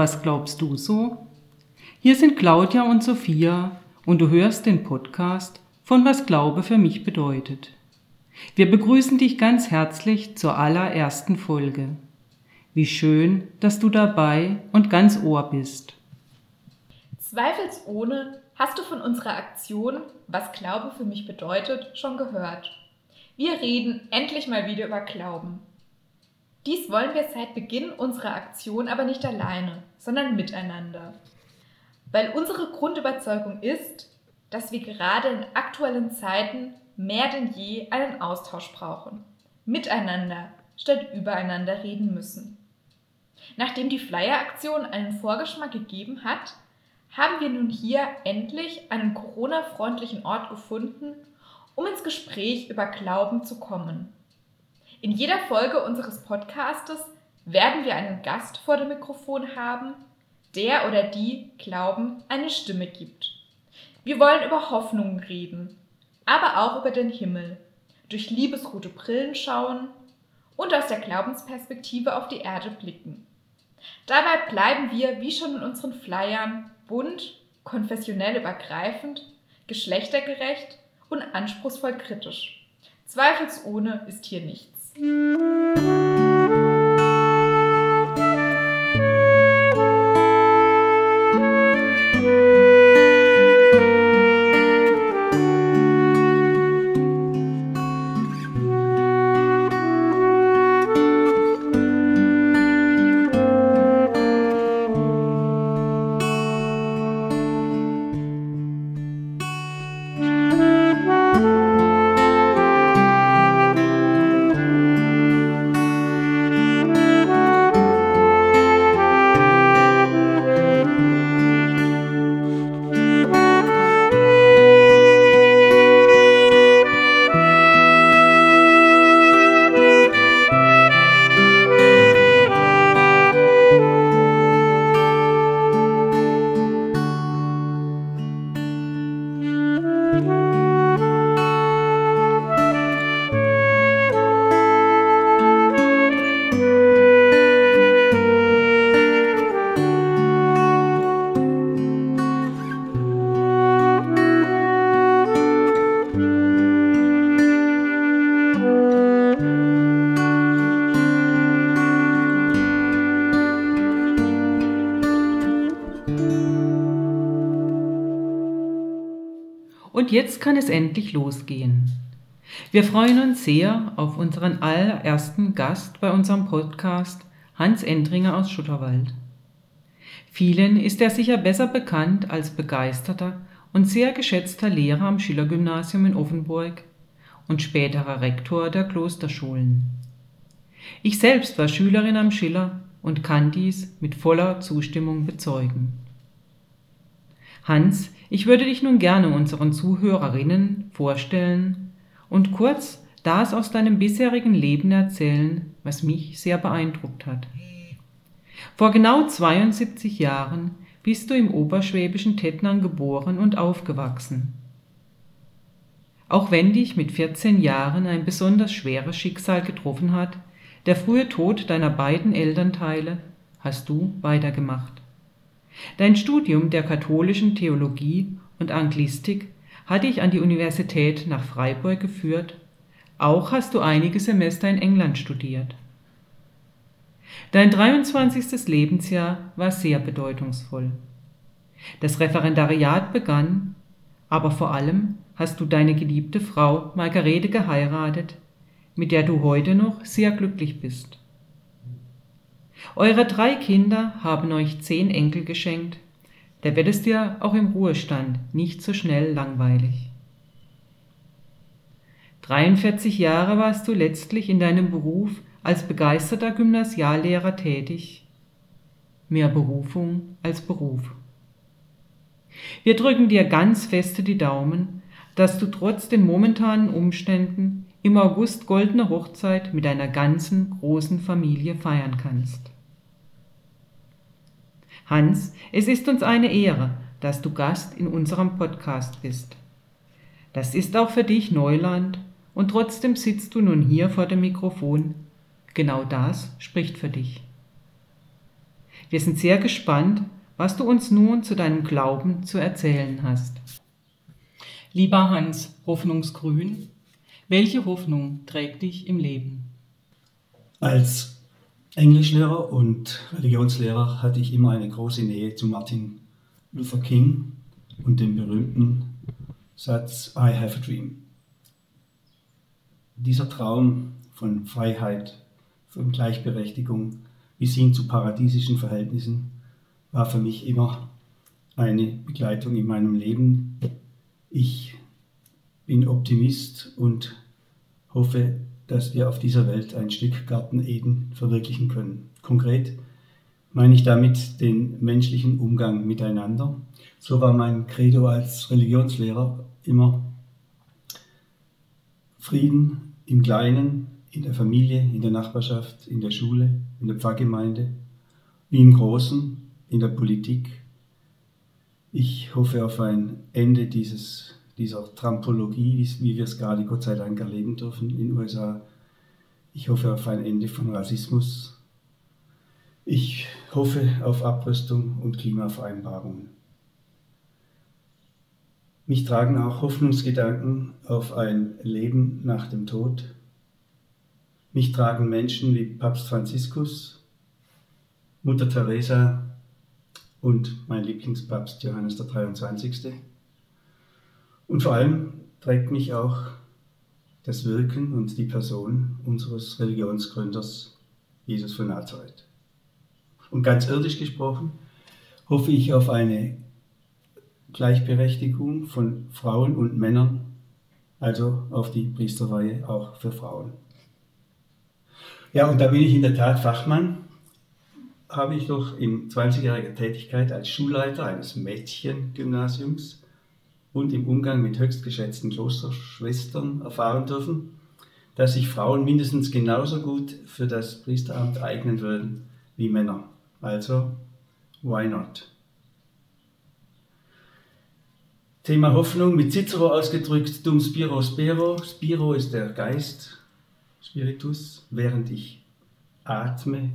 Was glaubst du so? Hier sind Claudia und Sophia und du hörst den Podcast von Was Glaube für mich bedeutet. Wir begrüßen dich ganz herzlich zur allerersten Folge. Wie schön, dass du dabei und ganz Ohr bist. Zweifelsohne hast du von unserer Aktion Was Glaube für mich bedeutet schon gehört. Wir reden endlich mal wieder über Glauben. Dies wollen wir seit Beginn unserer Aktion aber nicht alleine, sondern miteinander. Weil unsere Grundüberzeugung ist, dass wir gerade in aktuellen Zeiten mehr denn je einen Austausch brauchen. Miteinander statt übereinander reden müssen. Nachdem die Flyer-Aktion einen Vorgeschmack gegeben hat, haben wir nun hier endlich einen Corona-freundlichen Ort gefunden, um ins Gespräch über Glauben zu kommen. In jeder Folge unseres Podcastes werden wir einen Gast vor dem Mikrofon haben, der oder die Glauben eine Stimme gibt. Wir wollen über Hoffnungen reden, aber auch über den Himmel, durch liebesrote Brillen schauen und aus der Glaubensperspektive auf die Erde blicken. Dabei bleiben wir, wie schon in unseren Flyern, bunt, konfessionell übergreifend, geschlechtergerecht und anspruchsvoll kritisch. Zweifelsohne ist hier nichts. Música Jetzt kann es endlich losgehen. Wir freuen uns sehr auf unseren allerersten Gast bei unserem Podcast, Hans Endringer aus Schutterwald. Vielen ist er sicher besser bekannt als begeisterter und sehr geschätzter Lehrer am Schillergymnasium in Offenburg und späterer Rektor der Klosterschulen. Ich selbst war Schülerin am Schiller und kann dies mit voller Zustimmung bezeugen. Hans ich würde dich nun gerne unseren Zuhörerinnen vorstellen und kurz das aus deinem bisherigen Leben erzählen, was mich sehr beeindruckt hat. Vor genau 72 Jahren bist du im oberschwäbischen Tettnang geboren und aufgewachsen. Auch wenn dich mit 14 Jahren ein besonders schweres Schicksal getroffen hat, der frühe Tod deiner beiden Elternteile, hast du weitergemacht. Dein Studium der katholischen Theologie und Anglistik hat dich an die Universität nach Freiburg geführt, auch hast du einige Semester in England studiert. Dein 23. Lebensjahr war sehr bedeutungsvoll. Das Referendariat begann, aber vor allem hast du deine geliebte Frau Margarete geheiratet, mit der du heute noch sehr glücklich bist. Eure drei Kinder haben euch zehn Enkel geschenkt, da wird es dir auch im Ruhestand nicht so schnell langweilig. 43 Jahre warst du letztlich in deinem Beruf als begeisterter Gymnasiallehrer tätig. Mehr Berufung als Beruf. Wir drücken dir ganz feste die Daumen, dass du trotz den momentanen Umständen im August goldene Hochzeit mit deiner ganzen großen Familie feiern kannst. Hans, es ist uns eine Ehre, dass du Gast in unserem Podcast bist. Das ist auch für dich Neuland und trotzdem sitzt du nun hier vor dem Mikrofon. Genau das spricht für dich. Wir sind sehr gespannt, was du uns nun zu deinem Glauben zu erzählen hast. Lieber Hans, Hoffnungsgrün, welche Hoffnung trägt dich im Leben? Als Englischlehrer und Religionslehrer hatte ich immer eine große Nähe zu Martin Luther King und dem berühmten Satz I have a dream. Dieser Traum von Freiheit, von Gleichberechtigung bis hin zu paradiesischen Verhältnissen war für mich immer eine Begleitung in meinem Leben. Ich bin Optimist und hoffe, dass wir auf dieser Welt ein Stück Garten Eden verwirklichen können. Konkret meine ich damit den menschlichen Umgang miteinander. So war mein Credo als Religionslehrer immer Frieden im Kleinen, in der Familie, in der Nachbarschaft, in der Schule, in der Pfarrgemeinde, wie im Großen, in der Politik. Ich hoffe auf ein Ende dieses, dieser Trampologie, wie, wir es gerade Gott sei Dank erleben dürfen in den USA. Ich hoffe auf ein Ende von Rassismus. Ich hoffe auf Abrüstung und Klimavereinbarungen. Mich tragen auch Hoffnungsgedanken auf ein Leben nach dem Tod. Mich tragen Menschen wie Papst Franziskus, Mutter Teresa und mein Lieblingspapst Johannes der 23. Und vor allem trägt mich auch das Wirken und die Person unseres Religionsgründers Jesus von Nazareth. Und ganz irdisch gesprochen hoffe ich auf eine Gleichberechtigung von Frauen und Männern, also auf die Priesterweihe auch für Frauen. Ja, und da bin ich in der Tat Fachmann. Habe ich doch in 20-jähriger Tätigkeit als Schulleiter eines Mädchengymnasiums und im Umgang mit höchstgeschätzten Klosterschwestern erfahren dürfen, dass sich Frauen mindestens genauso gut für das Priesteramt eignen würden wie Männer. Also, why not? Thema Hoffnung mit Cicero ausgedrückt, dum spiro spero. Spiro ist der Geist, Spiritus, während ich atme,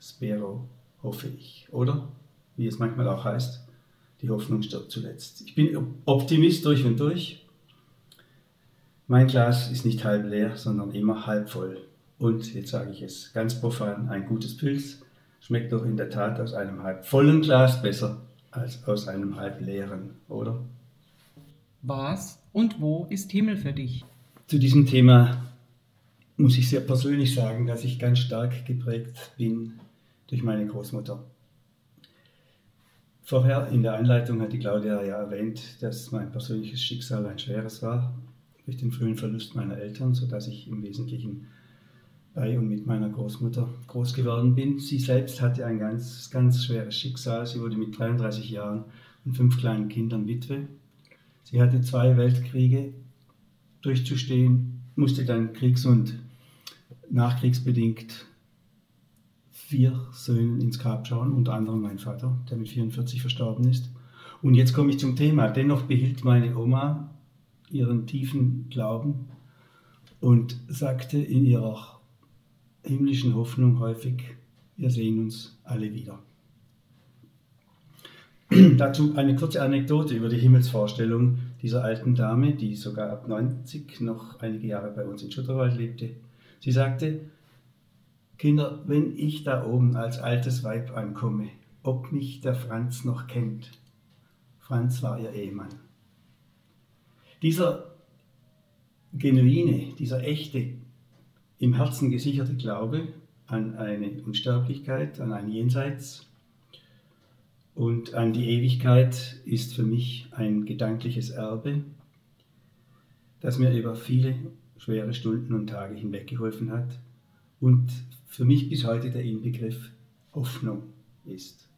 spero, hoffe ich. Oder, wie es manchmal auch heißt, die Hoffnung stirbt zuletzt. Ich bin Optimist durch und durch. Mein Glas ist nicht halb leer, sondern immer halb voll. Und, jetzt sage ich es ganz profan, ein gutes Pilz schmeckt doch in der Tat aus einem halb vollen Glas besser als aus einem halb leeren, oder? Was und wo ist Himmel für dich? Zu diesem Thema muss ich sehr persönlich sagen, dass ich ganz stark geprägt bin durch meine Großmutter. Vorher in der Einleitung hat die Claudia ja erwähnt, dass mein persönliches Schicksal ein schweres war, durch den frühen Verlust meiner Eltern, sodass ich im Wesentlichen bei und mit meiner Großmutter groß geworden bin. Sie selbst hatte ein ganz, ganz schweres Schicksal. Sie wurde mit 33 Jahren und fünf kleinen Kindern Witwe. Sie hatte zwei Weltkriege durchzustehen, musste dann kriegs- und nachkriegsbedingt vier Söhnen ins Grab schauen, unter anderem mein Vater, der mit 44 verstorben ist. Und jetzt komme ich zum Thema. Dennoch behielt meine Oma ihren tiefen Glauben und sagte in ihrer himmlischen Hoffnung häufig, wir sehen uns alle wieder. Dazu eine kurze Anekdote über die Himmelsvorstellung dieser alten Dame, die sogar ab 90 noch einige Jahre bei uns in Schutterwald lebte. Sie sagte, Kinder, wenn ich da oben als altes Weib ankomme, ob mich der Franz noch kennt. Franz war ihr Ehemann. Dieser genuine, dieser echte, im Herzen gesicherte Glaube an eine Unsterblichkeit, an ein Jenseits und an die Ewigkeit ist für mich ein gedankliches Erbe, das mir über viele schwere Stunden und Tage hinweg geholfen hat und für mich bis heute der Inbegriff Hoffnung ist.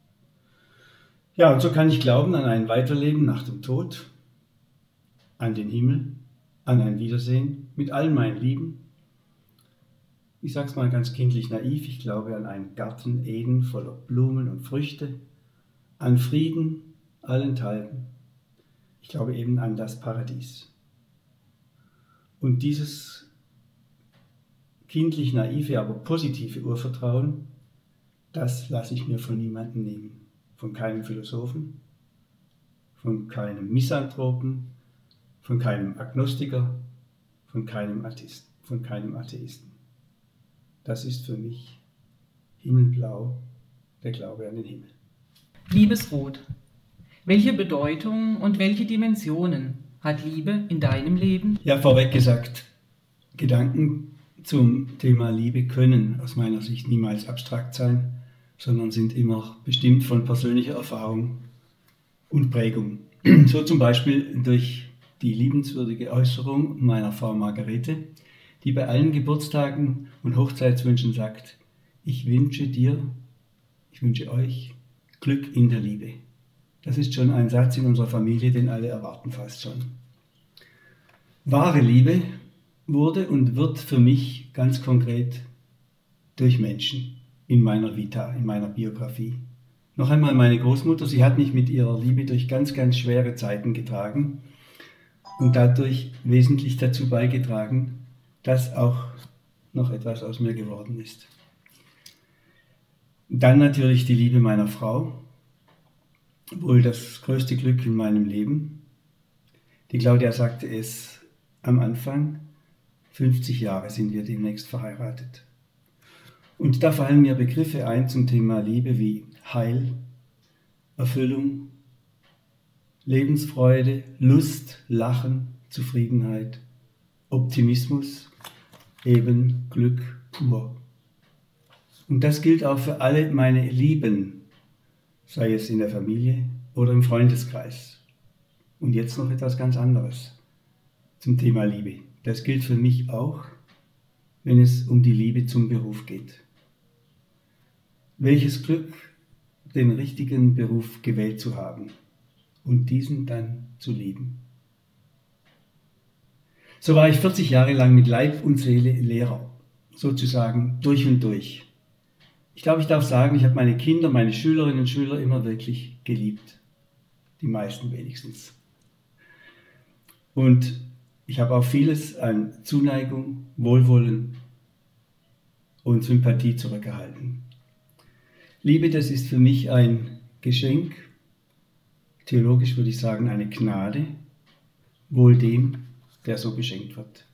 Ja, und so kann ich glauben an ein Weiterleben nach dem Tod, an den Himmel, an ein Wiedersehen mit all meinen Lieben ich sage es mal ganz kindlich naiv, ich glaube an einen Garten Eden voller Blumen und Früchte, an Frieden allenthalben. Ich glaube eben an das Paradies. Und dieses kindlich naive, aber positive Urvertrauen, das lasse ich mir von niemandem nehmen. Von keinem Philosophen, von keinem Misanthropen, von keinem Agnostiker, von keinem Atheisten. Von keinem Atheisten. Das ist für mich himmelblau, der Glaube an den Himmel. Liebesrot. Welche Bedeutung und welche Dimensionen hat Liebe in deinem Leben? Ja, vorweg gesagt, Gedanken zum Thema Liebe können aus meiner Sicht niemals abstrakt sein, sondern sind immer bestimmt von persönlicher Erfahrung und Prägung. So zum Beispiel durch die liebenswürdige Äußerung meiner Frau Margarete, die bei allen Geburtstagen und Hochzeitswünschen sagt, ich wünsche dir, ich wünsche euch Glück in der Liebe. Das ist schon ein Satz in unserer Familie, den alle erwarten fast schon. Wahre Liebe wurde und wird für mich ganz konkret durch Menschen in meiner Vita, in meiner Biografie. Noch einmal meine Großmutter, sie hat mich mit ihrer Liebe durch ganz, ganz schwere Zeiten getragen und dadurch wesentlich dazu beigetragen, dass auch noch etwas aus mir geworden ist. Dann natürlich die Liebe meiner Frau, wohl das größte Glück in meinem Leben. Die Claudia sagte es am Anfang, 50 Jahre sind wir demnächst verheiratet. Und da fallen mir Begriffe ein zum Thema Liebe wie Heil, Erfüllung, Lebensfreude, Lust, Lachen, Zufriedenheit, Optimismus, eben Glück pur. Und das gilt auch für alle meine Lieben, sei es in der Familie oder im Freundeskreis. Und jetzt noch etwas ganz anderes zum Thema Liebe. Das gilt für mich auch, wenn es um die Liebe zum Beruf geht. Welches Glück, den richtigen Beruf gewählt zu haben und diesen dann zu lieben. So war ich 40 Jahre lang mit Leib und Seele Lehrer, sozusagen durch und durch. Ich glaube, ich darf sagen, ich habe meine Kinder, meine Schülerinnen und Schüler immer wirklich geliebt. Die meisten wenigstens. Und ich habe auch vieles an Zuneigung, Wohlwollen und Sympathie zurückgehalten. Liebe, das ist für mich ein Geschenk, theologisch würde ich sagen eine Gnade, wohl dem, der so geschenkt wird.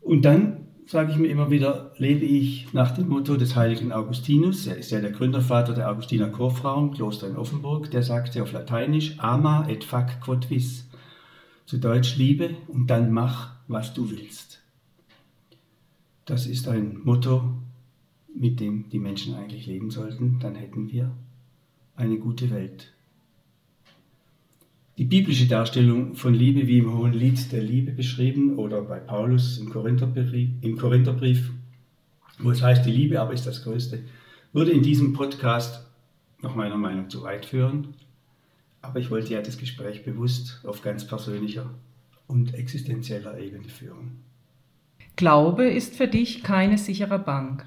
Und dann sage ich mir immer wieder, lebe ich nach dem Motto des heiligen Augustinus, er ist ja der Gründervater der Augustiner Chorfrauen, Kloster in Offenburg, der sagte auf Lateinisch, ama et fac quod vis, zu Deutsch liebe und dann mach, was du willst. Das ist ein Motto, mit dem die Menschen eigentlich leben sollten, dann hätten wir eine gute Welt. Die biblische Darstellung von Liebe, wie im Hohen Lied der Liebe beschrieben oder bei Paulus im Korintherbrief, im Korintherbrief wo es heißt, die Liebe aber ist das Größte, würde in diesem Podcast nach meiner Meinung zu weit führen. Aber ich wollte ja das Gespräch bewusst auf ganz persönlicher und existenzieller Ebene führen. Glaube ist für dich keine sichere Bank.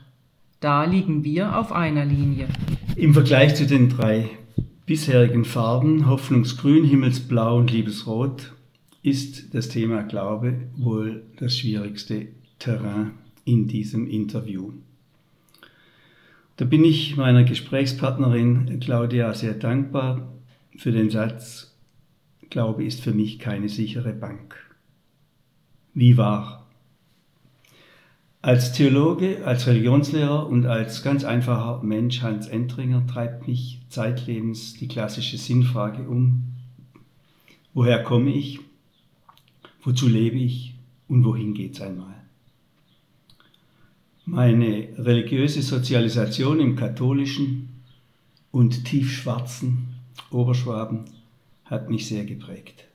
Da liegen wir auf einer Linie. Im Vergleich zu den drei bisherigen Farben, Hoffnungsgrün, Himmelsblau und Liebesrot, ist das Thema Glaube wohl das schwierigste Terrain in diesem Interview. Da bin ich meiner Gesprächspartnerin Claudia sehr dankbar für den Satz, Glaube ist für mich keine sichere Bank. Wie wahr? Als Theologe, als Religionslehrer und als ganz einfacher Mensch Hans Entringer treibt mich zeitlebens die klassische Sinnfrage um. Woher komme ich? Wozu lebe ich? Und wohin geht's einmal? Meine religiöse Sozialisation im katholischen und tiefschwarzen Oberschwaben hat mich sehr geprägt.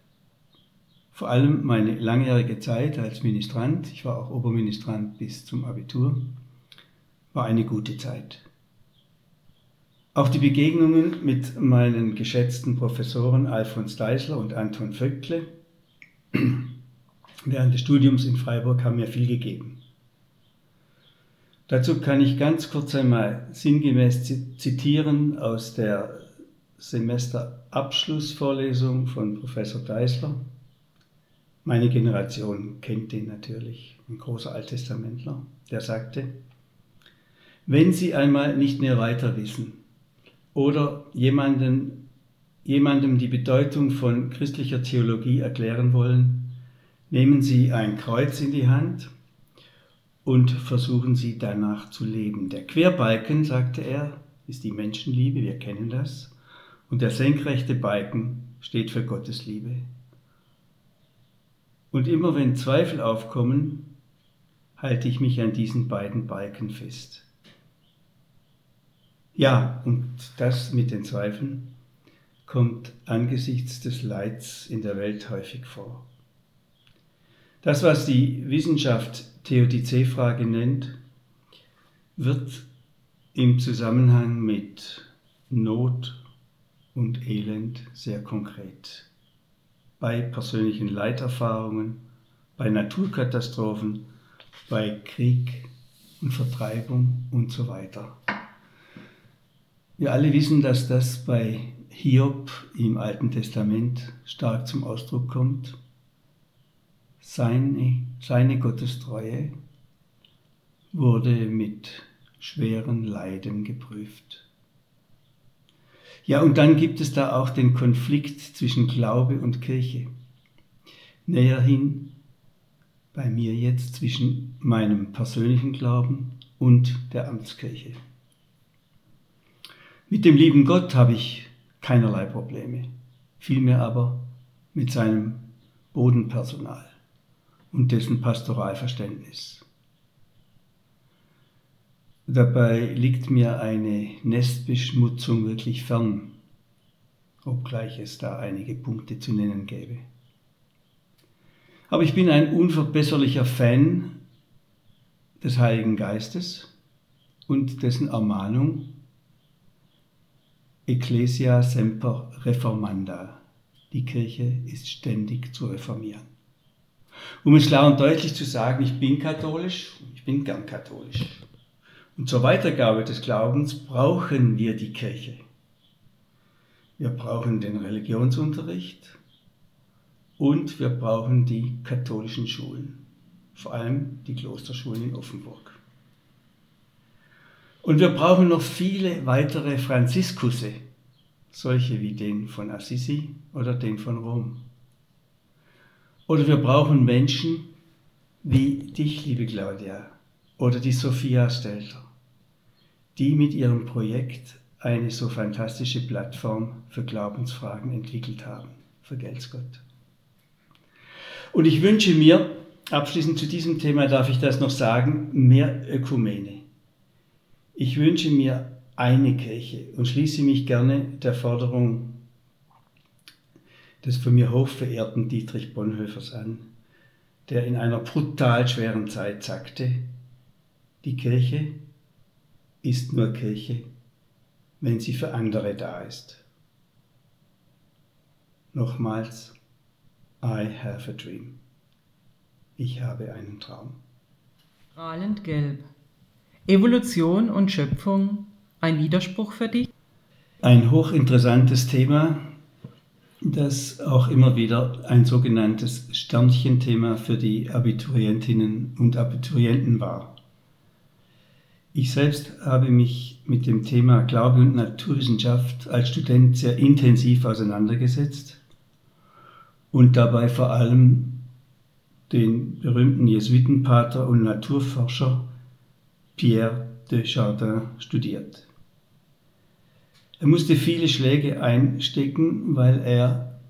Vor allem meine langjährige Zeit als Ministrant, ich war auch Oberministrant bis zum Abitur, war eine gute Zeit. Auch die Begegnungen mit meinen geschätzten Professoren Alfons Deisler und Anton Vöckle während des Studiums in Freiburg haben mir viel gegeben. Dazu kann ich ganz kurz einmal sinngemäß zitieren aus der Semesterabschlussvorlesung von Professor Deisler. Meine Generation kennt den natürlich, ein großer Alttestamentler, der sagte, Wenn Sie einmal nicht mehr weiter wissen oder jemanden, jemandem die Bedeutung von christlicher Theologie erklären wollen, nehmen Sie ein Kreuz in die Hand und versuchen Sie danach zu leben. Der Querbalken, sagte er, ist die Menschenliebe, wir kennen das, und der senkrechte Balken steht für Gottes Liebe. Und immer wenn Zweifel aufkommen, halte ich mich an diesen beiden Balken fest. Ja, und das mit den Zweifeln kommt angesichts des Leids in der Welt häufig vor. Das, was die Wissenschaft Theodizee-Frage nennt, wird im Zusammenhang mit Not und Elend sehr konkret. Bei persönlichen Leiterfahrungen, bei Naturkatastrophen, bei Krieg und Vertreibung und so weiter. Wir alle wissen, dass das bei Hiob im Alten Testament stark zum Ausdruck kommt. Seine, seine Gottestreue wurde mit schweren Leiden geprüft. Ja, und dann gibt es da auch den Konflikt zwischen Glaube und Kirche. Näherhin bei mir jetzt zwischen meinem persönlichen Glauben und der Amtskirche. Mit dem lieben Gott habe ich keinerlei Probleme, vielmehr aber mit seinem Bodenpersonal und dessen Pastoralverständnis. Dabei liegt mir eine Nestbeschmutzung wirklich fern, obgleich es da einige Punkte zu nennen gäbe. Aber ich bin ein unverbesserlicher Fan des Heiligen Geistes und dessen Ermahnung, Ecclesia semper reformanda. Die Kirche ist ständig zu reformieren. Um es klar und deutlich zu sagen, ich bin katholisch, ich bin gern katholisch. Und zur Weitergabe des Glaubens brauchen wir die Kirche. Wir brauchen den Religionsunterricht und wir brauchen die katholischen Schulen, vor allem die Klosterschulen in Offenburg. Und wir brauchen noch viele weitere Franziskusse, solche wie den von Assisi oder den von Rom. Oder wir brauchen Menschen wie dich, liebe Claudia, oder die Sophia Stelter, die mit ihrem Projekt eine so fantastische Plattform für Glaubensfragen entwickelt haben. Vergelt's Gott. Und ich wünsche mir, abschließend zu diesem Thema darf ich das noch sagen, mehr Ökumene. Ich wünsche mir eine Kirche und schließe mich gerne der Forderung des von mir hochverehrten Dietrich Bonhoeffers an, der in einer brutal schweren Zeit sagte, die Kirche ist nur Kirche, wenn sie für andere da ist. Nochmals, I have a dream. Ich habe einen Traum. Strahlend gelb. Evolution und Schöpfung ein Widerspruch für dich? Ein hochinteressantes Thema, das auch immer wieder ein sogenanntes Sternchenthema für die Abiturientinnen und Abiturienten war. Ich selbst habe mich mit dem Thema Glaube und Naturwissenschaft als Student sehr intensiv auseinandergesetzt und dabei vor allem den berühmten Jesuitenpater und Naturforscher Pierre de Chardin studiert. Er musste viele Schläge einstecken, weil er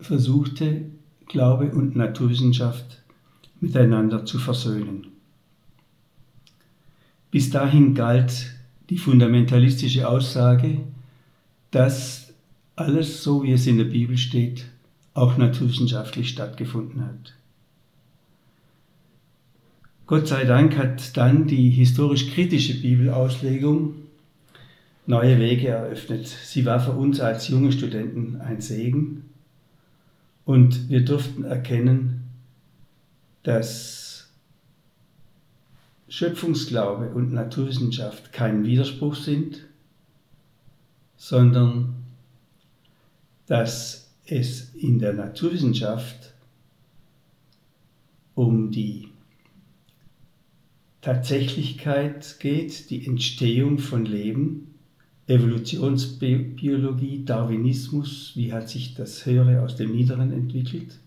versuchte, Glaube und Naturwissenschaft miteinander zu versöhnen. Bis dahin galt die fundamentalistische Aussage, dass alles so, wie es in der Bibel steht, auch naturwissenschaftlich stattgefunden hat. Gott sei Dank hat dann die historisch-kritische Bibelauslegung neue Wege eröffnet. Sie war für uns als junge Studenten ein Segen und wir durften erkennen, dass Schöpfungsglaube und Naturwissenschaft kein Widerspruch sind, sondern dass es in der Naturwissenschaft um die Tatsächlichkeit geht, die Entstehung von Leben, Evolutionsbiologie, Darwinismus, wie hat sich das Höhere aus dem Niederen entwickelt.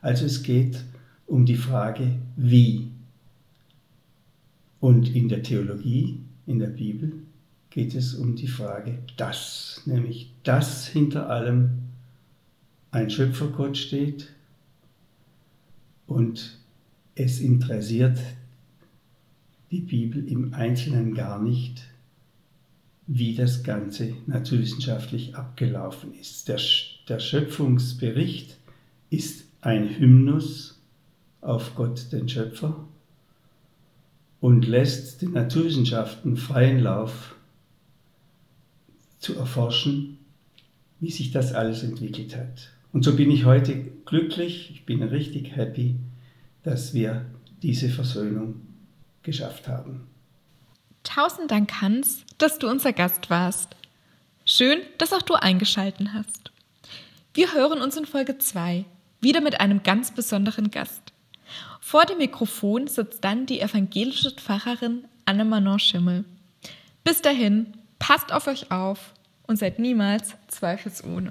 Also es geht um die Frage, wie. Und in der Theologie, in der Bibel, geht es um die Frage, dass, nämlich dass hinter allem ein Schöpfergott steht und es interessiert die Bibel im Einzelnen gar nicht, wie das Ganze naturwissenschaftlich abgelaufen ist. Der, der Schöpfungsbericht ist ein Hymnus auf Gott, den Schöpfer, und lässt den Naturwissenschaften freien Lauf zu erforschen, wie sich das alles entwickelt hat. Und so bin ich heute glücklich, ich bin richtig happy, dass wir diese Versöhnung geschafft haben. Tausend Dank, Hans, dass du unser Gast warst. Schön, dass auch du eingeschalten hast. Wir hören uns in Folge 2 wieder mit einem ganz besonderen Gast. Vor dem Mikrofon sitzt dann die evangelische Pfarrerin Anne-Manon Schimmel. Bis dahin, passt auf euch auf und seid niemals zweifelsohne.